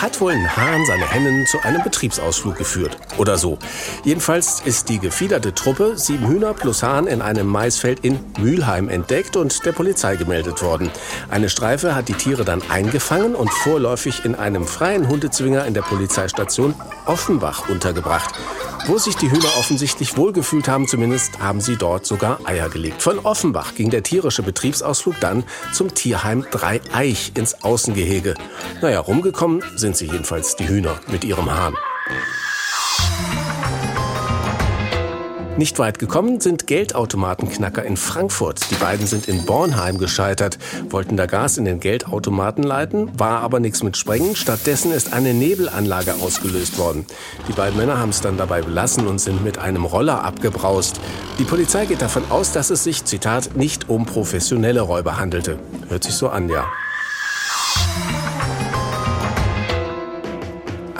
Hat wohl ein Hahn seine Hennen zu einem Betriebsausflug geführt. Oder so. Jedenfalls ist die gefiederte Truppe, sieben Hühner plus Hahn, in einem Maisfeld in Mülheim entdeckt und der Polizei gemeldet worden. Eine Streife hat die Tiere dann eingefangen und vorläufig in einem freien Hundezwinger in der Polizeistation Offenbach untergebracht. Wo sich die Hühner offensichtlich wohlgefühlt haben, zumindest haben sie dort sogar Eier gelegt. Von Offenbach ging der tierische Betriebsausflug dann zum Tierheim Dreieich ins Außengehege. Naja, rumgekommen sind sie jedenfalls, die Hühner, mit ihrem Hahn. Nicht weit gekommen sind Geldautomatenknacker in Frankfurt. Die beiden sind in Bornheim gescheitert, wollten da Gas in den Geldautomaten leiten, war aber nichts mit Sprengen. Stattdessen ist eine Nebelanlage ausgelöst worden. Die beiden Männer haben es dann dabei belassen und sind mit einem Roller abgebraust. Die Polizei geht davon aus, dass es sich, Zitat, nicht um professionelle Räuber handelte. Hört sich so an, ja.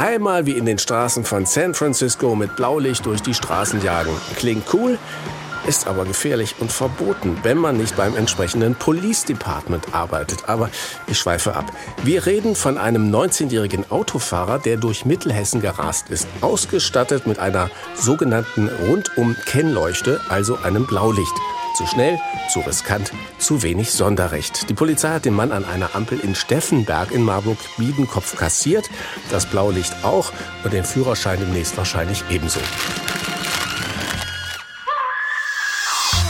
Einmal wie in den Straßen von San Francisco mit Blaulicht durch die Straßen jagen. Klingt cool, ist aber gefährlich und verboten, wenn man nicht beim entsprechenden Police Department arbeitet. Aber ich schweife ab. Wir reden von einem 19-jährigen Autofahrer, der durch Mittelhessen gerast ist, ausgestattet mit einer sogenannten Rundum-Kennleuchte, also einem Blaulicht. Zu schnell, zu riskant, zu wenig Sonderrecht. Die Polizei hat den Mann an einer Ampel in Steffenberg in Marburg-Biedenkopf kassiert, das Blaulicht auch und den Führerschein demnächst wahrscheinlich ebenso.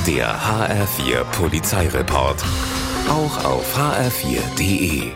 Der HR4 Polizeireport. Auch auf hr4.de.